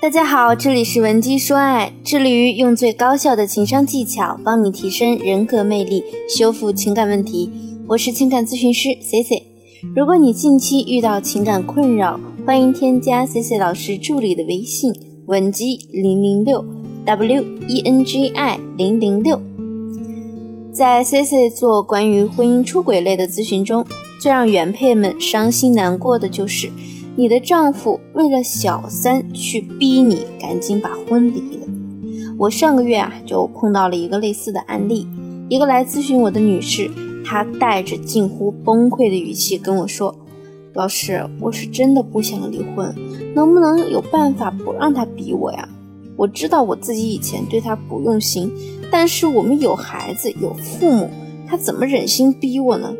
大家好，这里是文姬说爱，致力于用最高效的情商技巧帮你提升人格魅力，修复情感问题。我是情感咨询师 C C。如果你近期遇到情感困扰，欢迎添加 C C 老师助理的微信文姬零零六 W E N G I 零零六。在 C C 做关于婚姻出轨类的咨询中，最让原配们伤心难过的就是。你的丈夫为了小三去逼你赶紧把婚离了。我上个月啊就碰到了一个类似的案例，一个来咨询我的女士，她带着近乎崩溃的语气跟我说：“老师，我是真的不想离婚，能不能有办法不让他逼我呀？我知道我自己以前对他不用心，但是我们有孩子有父母，他怎么忍心逼我呢？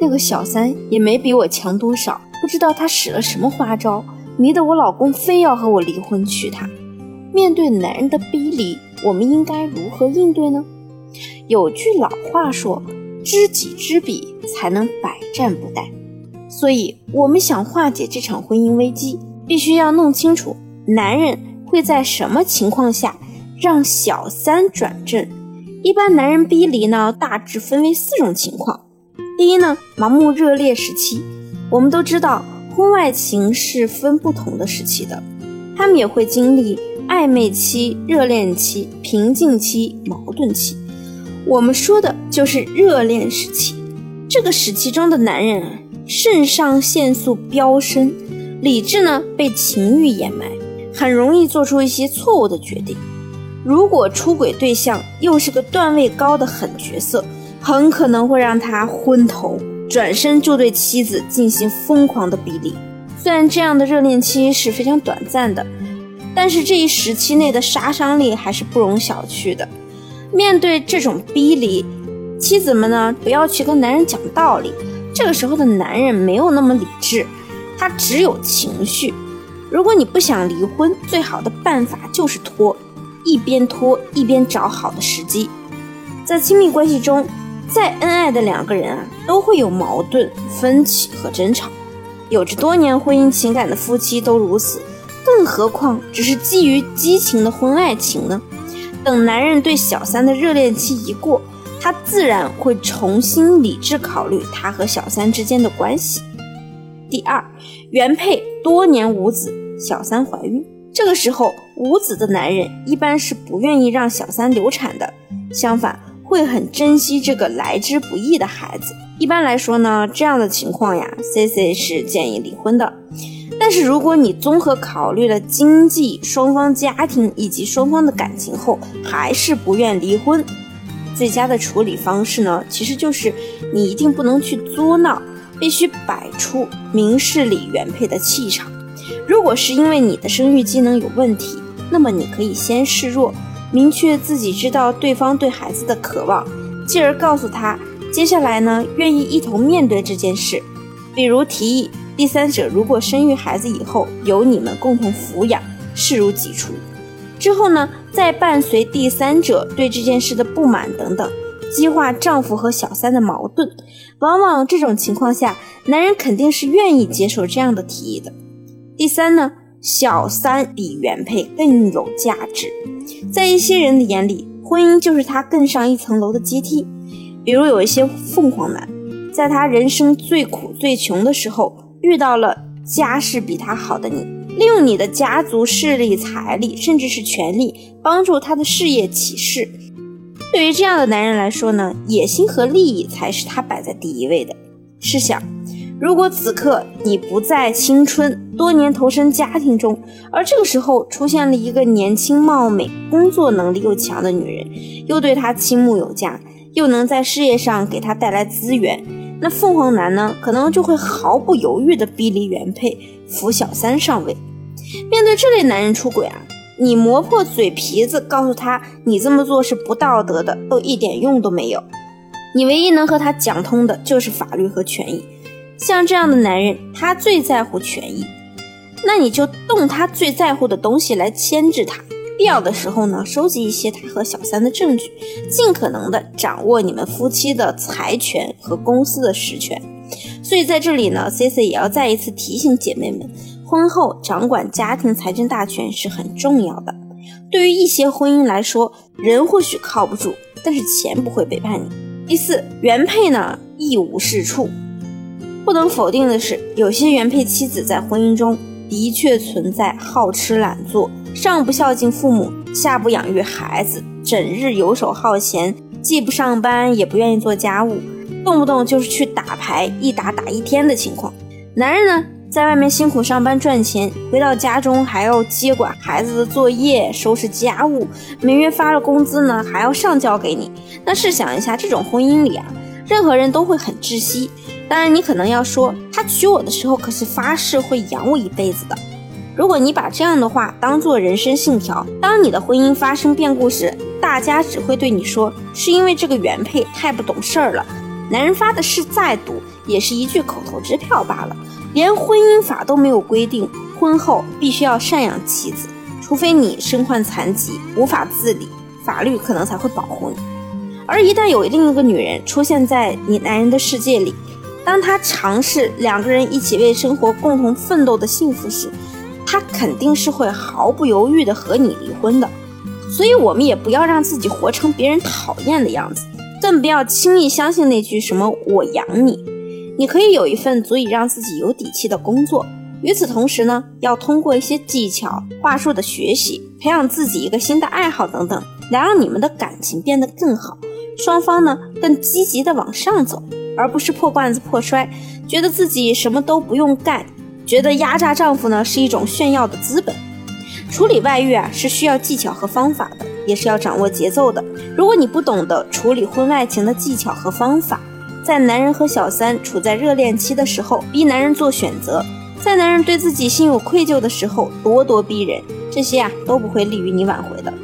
那个小三也没比我强多少。”不知道他使了什么花招，迷得我老公非要和我离婚娶她。面对男人的逼离，我们应该如何应对呢？有句老话说：“知己知彼，才能百战不殆。”所以，我们想化解这场婚姻危机，必须要弄清楚男人会在什么情况下让小三转正。一般男人逼离呢，大致分为四种情况。第一呢，盲目热烈时期。我们都知道，婚外情是分不同的时期的，他们也会经历暧昧期、热恋期、平静期、矛盾期。我们说的就是热恋时期。这个时期中的男人啊，肾上腺素飙升，理智呢被情欲掩埋，很容易做出一些错误的决定。如果出轨对象又是个段位高的狠角色，很可能会让他昏头。转身就对妻子进行疯狂的逼离。虽然这样的热恋期是非常短暂的，但是这一时期内的杀伤力还是不容小觑的。面对这种逼离，妻子们呢不要去跟男人讲道理。这个时候的男人没有那么理智，他只有情绪。如果你不想离婚，最好的办法就是拖，一边拖一边找好的时机。在亲密关系中。再恩爱的两个人啊，都会有矛盾、分歧和争吵。有着多年婚姻情感的夫妻都如此，更何况只是基于激情的婚外情呢？等男人对小三的热恋期一过，他自然会重新理智考虑他和小三之间的关系。第二，原配多年无子，小三怀孕，这个时候无子的男人一般是不愿意让小三流产的，相反。会很珍惜这个来之不易的孩子。一般来说呢，这样的情况呀，C C 是建议离婚的。但是如果你综合考虑了经济、双方家庭以及双方的感情后，还是不愿离婚，最佳的处理方式呢，其实就是你一定不能去作闹，必须摆出明事理原配的气场。如果是因为你的生育机能有问题，那么你可以先示弱。明确自己知道对方对孩子的渴望，继而告诉他，接下来呢，愿意一同面对这件事。比如提议第三者如果生育孩子以后由你们共同抚养，视如己出。之后呢，再伴随第三者对这件事的不满等等，激化丈夫和小三的矛盾。往往这种情况下，男人肯定是愿意接受这样的提议的。第三呢？小三比原配更有价值，在一些人的眼里，婚姻就是他更上一层楼的阶梯。比如有一些凤凰男，在他人生最苦最穷的时候，遇到了家世比他好的你，利用你的家族势力、财力，甚至是权力，帮助他的事业起势。对于这样的男人来说呢，野心和利益才是他摆在第一位的。试想。如果此刻你不在青春，多年投身家庭中，而这个时候出现了一个年轻貌美、工作能力又强的女人，又对他倾慕有加，又能在事业上给他带来资源，那凤凰男呢，可能就会毫不犹豫地逼离原配，扶小三上位。面对这类男人出轨啊，你磨破嘴皮子告诉他你这么做是不道德的，都一点用都没有。你唯一能和他讲通的就是法律和权益。像这样的男人，他最在乎权益，那你就动他最在乎的东西来牵制他。必要的时候呢，收集一些他和小三的证据，尽可能的掌握你们夫妻的财权和公司的实权。所以在这里呢，C C 也要再一次提醒姐妹们，婚后掌管家庭财政大权是很重要的。对于一些婚姻来说，人或许靠不住，但是钱不会背叛你。第四，原配呢一无是处。不能否定的是，有些原配妻子在婚姻中的确存在好吃懒做、上不孝敬父母、下不养育孩子、整日游手好闲，既不上班也不愿意做家务，动不动就是去打牌，一打打一天的情况。男人呢？在外面辛苦上班赚钱，回到家中还要接管孩子的作业、收拾家务，每月发了工资呢，还要上交给你。那试想一下，这种婚姻里啊，任何人都会很窒息。当然，你可能要说，他娶我的时候可是发誓会养我一辈子的。如果你把这样的话当做人生信条，当你的婚姻发生变故时，大家只会对你说，是因为这个原配太不懂事儿了。男人发的誓再毒，也是一句口头支票罢了。连婚姻法都没有规定，婚后必须要赡养妻子，除非你身患残疾无法自理，法律可能才会保护你。而一旦有另一个女人出现在你男人的世界里，当他尝试两个人一起为生活共同奋斗的幸福时，他肯定是会毫不犹豫的和你离婚的。所以，我们也不要让自己活成别人讨厌的样子，更不要轻易相信那句什么“我养你”。你可以有一份足以让自己有底气的工作，与此同时呢，要通过一些技巧、话术的学习，培养自己一个新的爱好等等，来让你们的感情变得更好，双方呢更积极的往上走，而不是破罐子破摔，觉得自己什么都不用干，觉得压榨丈夫呢是一种炫耀的资本。处理外遇啊是需要技巧和方法的，也是要掌握节奏的。如果你不懂得处理婚外情的技巧和方法，在男人和小三处在热恋期的时候，逼男人做选择；在男人对自己心有愧疚的时候，咄咄逼人，这些啊都不会利于你挽回的。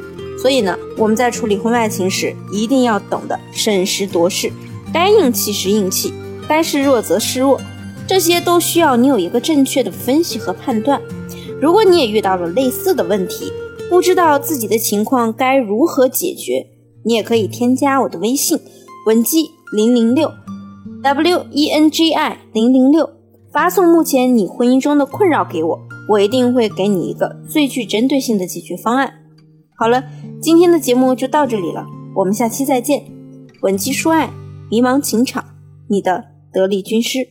所以呢，我们在处理婚外情时，一定要懂得审时度势，该硬气时硬气，该示弱则示弱，这些都需要你有一个正确的分析和判断。如果你也遇到了类似的问题，不知道自己的情况该如何解决，你也可以添加我的微信文姬零零六。w e n g i 零零六，发送目前你婚姻中的困扰给我，我一定会给你一个最具针对性的解决方案。好了，今天的节目就到这里了，我们下期再见。稳基说爱，迷茫情场，你的得力军师。